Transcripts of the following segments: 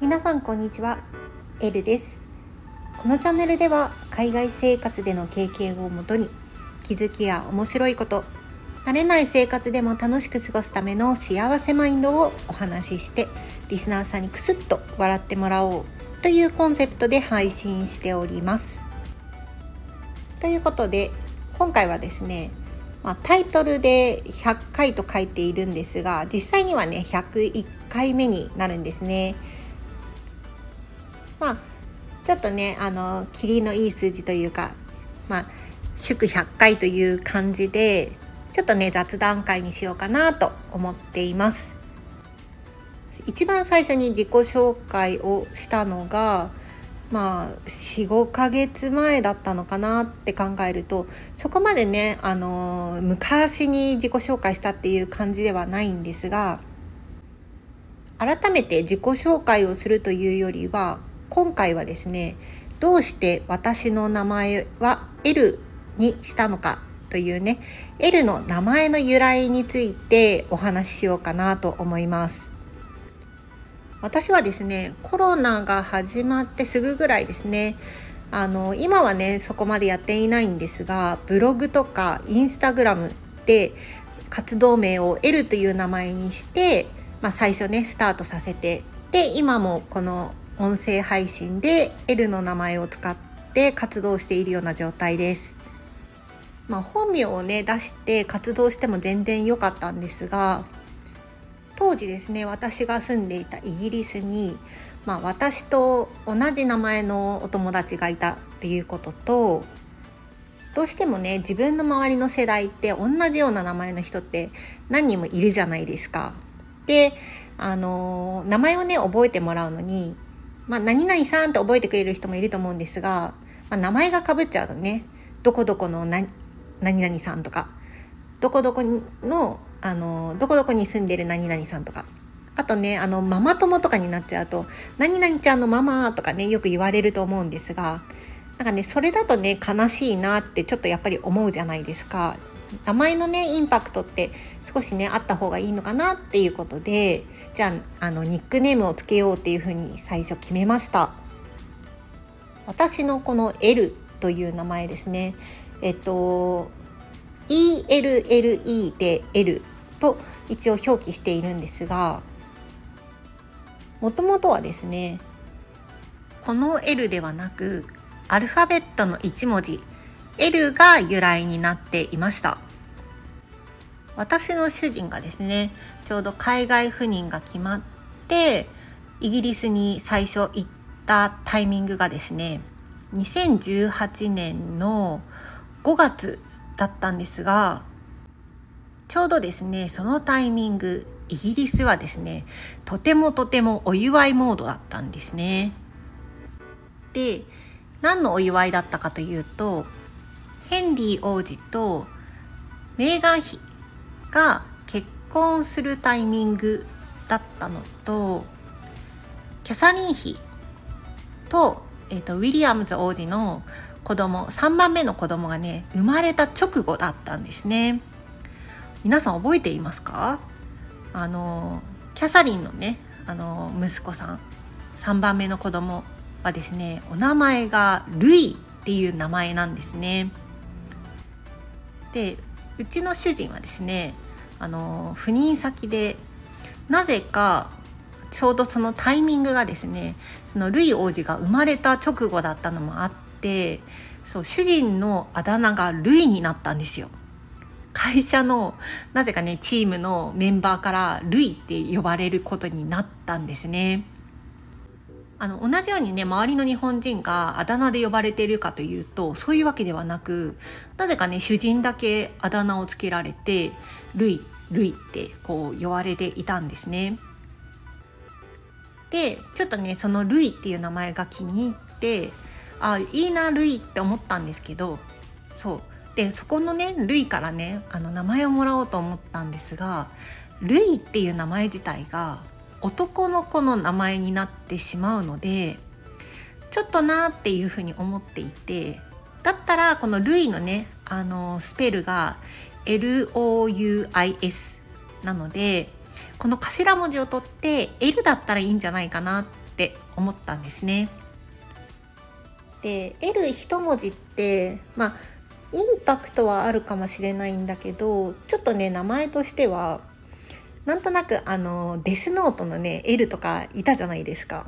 皆さんこんにちは。エルです。このチャンネルでは海外生活での経験をもとに気づきや面白いこと慣れない生活でも楽しく過ごすための幸せマインドをお話ししてリスナーさんにクスッと笑ってもらおうというコンセプトで配信しております。ということで今回はですねまあ、タイトルで100回と書いているんですが実際にはね101回目になるんですね。まあちょっとねあの霧のいい数字というかまあ祝100回という感じでちょっとね雑談会にしようかなと思っています。一番最初に自己紹介をしたのがまあ45ヶ月前だったのかなって考えるとそこまでねあの昔に自己紹介したっていう感じではないんですが改めて自己紹介をするというよりは今回はですねどうして私の名前は L にしたのかというね L の名前の由来についてお話ししようかなと思います。私はですねコロナが始まってすぐぐらいですねあの今はねそこまでやっていないんですがブログとかインスタグラムで活動名を L という名前にして、まあ、最初ねスタートさせてで今もこの音声配信で L の名前を使って活動しているような状態です。まあ、本名をね出して活動しても全然良かったんですが当時ですね私が住んでいたイギリスに、まあ、私と同じ名前のお友達がいたっていうこととどうしてもね自分の周りの世代って同じような名前の人って何人もいるじゃないですか。であの名前をね覚えてもらうのに、まあ、何々さんって覚えてくれる人もいると思うんですが、まあ、名前がかぶっちゃうとねどこどこの何々さんとかどこどこのあのどこどこに住んでる何々さんとか。あとねあのママ友とかになっちゃうと「何々ちゃんのママ」とかねよく言われると思うんですがなんかねそれだとね悲しいなってちょっとやっぱり思うじゃないですか。名前のねインパクトって少しねあった方がいいのかなっていうことでじゃああのニックネームをつけようっていうふうに最初決めました。私のこの L という名前ですね。えっと ELLE で L と一応表記しているんですがもともとはですねこの L ではなくアルファベットの1文字 L が由来になっていました。私の主人がですねちょうど海外赴任が決まってイギリスに最初行ったタイミングがですね2018年の5月だったんですがちょうどですねそのタイミングイギリスはですねとてもとてもお祝いモードだったんですね。で何のお祝いだったかというとヘンリー王子とメーガン妃が結婚するタイミングだったのとキャサリン妃と,、えーと、とウィリアムズ王子の子供3番目の子供がね生まれた直後だったんですね。皆さん覚えていますか？あのキャサリンのねあの息子さん3番目の子供はですねお名前がルイっていう名前なんですね。でうちの主人はですねあの赴任先でなぜかちょうどそのタイミングがですねそのルイ王子が生まれた直後だったのもあってそう主人のあだ名がルイになったんですよ。会社のなぜかねチームのメンバーからルイって呼ばれることになったんですね。あの同じようにね周りの日本人があだ名で呼ばれているかというとそういうわけではなくなぜかね主人だけあだ名をつけられてルイルイってこう呼ばれていたんですね。でちょっとねそのルイっていう名前が気に入ってあいいなルイって思ったんですけどそうでそこのねルイからねあの名前をもらおうと思ったんですがルイっていう名前自体が男の子の名前になってしまうのでちょっとなっていうふうに思っていてだったらこのルイのねあのスペルが LOUIS なのでこの頭文字を取って L だったらいいんじゃないかなって思ったんですね。で L 一文字ってまあインパクトはあるかもしれないんだけどちょっとね名前としてはなんとなくあのデスノートのね L とかいたじゃないですか。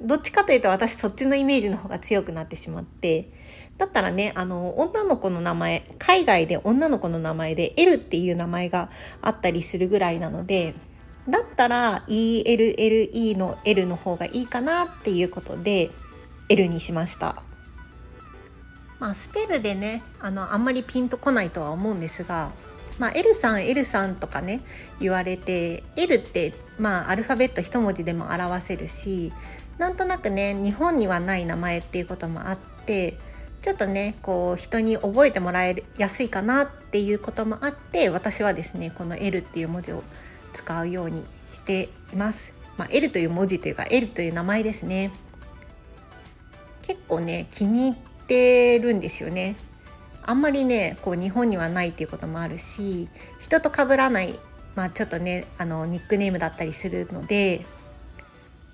どっちかというと私そっちのイメージの方が強くなってしまってだったらねあの女の子の名前海外で女の子の名前で L っていう名前があったりするぐらいなのでだったら ELLE の L の方がいいかなっていうことで L にしました。まあ、スペルでねあのあんまりピンとこないとは思うんですが、まあ、L さん L さんとかね言われて L って、まあ、アルファベット一文字でも表せるしなんとなくね日本にはない名前っていうこともあってちょっとねこう人に覚えてもらえやすいかなっていうこともあって私はですねこの L っていう文字を使うようにしています。まあ、L という文字というか L という名前ですね。結構ね気に入ってるんですよね。あんまりねこう日本にはないっていうこともあるし人と被らない、まあ、ちょっとねあのニックネームだったりするので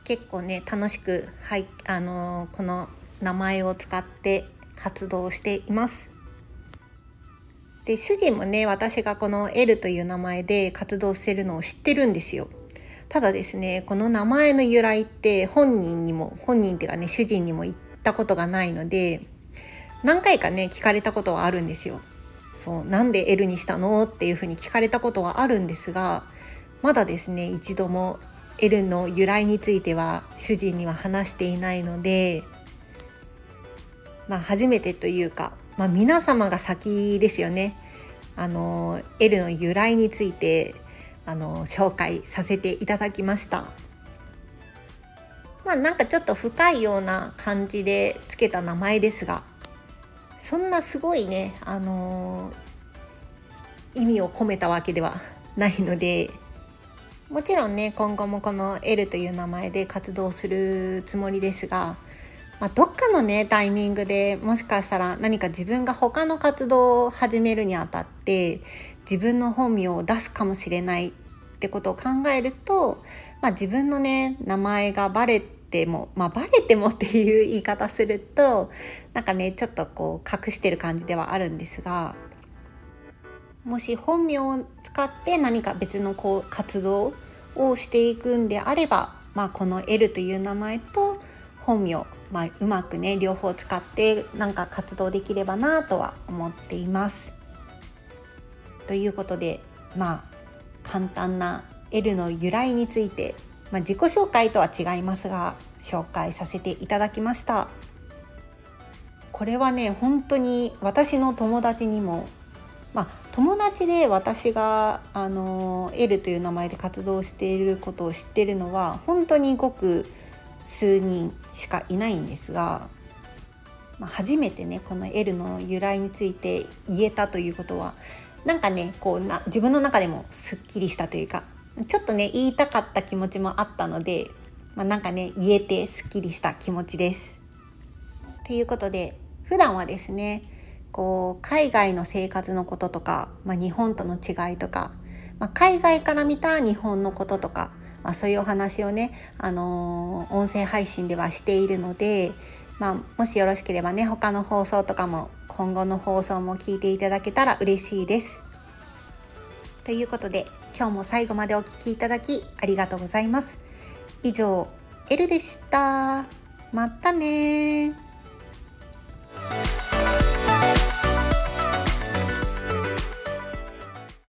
結構ね楽しく、はい、あのこの名前を使って活動しています。で主人もね私がこの L という名前で活動してるのを知ってるんですよ。ただですねこの名前の由来って本人にも本人っていうかね主人にも言ったことがないので何回かね聞かれたことはあるんですよ。そうなんで L にしたの？っていうふうに聞かれたことはあるんですがまだですね一度も L の由来については主人には話していないのでまあ初めてというかまあ、皆様が先ですよね。あの L の由来についてあの紹介させていただきました。まあなんかちょっと深いような感じでつけた名前ですがそんなすごいねあの意味を込めたわけでは ないのでもちろんね今後もこの L という名前で活動するつもりですがまあ、どっかのねタイミングでもしかしたら何か自分が他の活動を始めるにあたって自分の本名を出すかもしれないってことを考えると、まあ、自分のね名前がバレてもまあバレてもっていう言い方するとなんかねちょっとこう隠してる感じではあるんですがもし本名を使って何か別のこう活動をしていくんであれば、まあ、この L という名前と本名まあ、うまくね両方使ってなんか活動できればなとは思っています。ということでまあ簡単な L の由来について、まあ、自己紹介とは違いますが紹介させていただきました。これはね本当に私の友達にもまあ、友達で私があの L という名前で活動していることを知ってるのは本当にごく数人しかいないんですが、まあ、初めてねこの L の由来について言えたということはなんかねこうな自分の中でもすっきりしたというかちょっとね言いたかった気持ちもあったので、まあ、なんかね言えてすっきりした気持ちです。ということで普段はですねこう海外の生活のこととか、まあ、日本との違いとか、まあ、海外から見た日本のこととかまあ、そういうお話をね、あのー、音声配信ではしているので、まあ、もしよろしければね他の放送とかも今後の放送も聞いていただけたら嬉しいです。ということで今日も最後までお聴きいただきありがとうございます。以上、エルでした。またね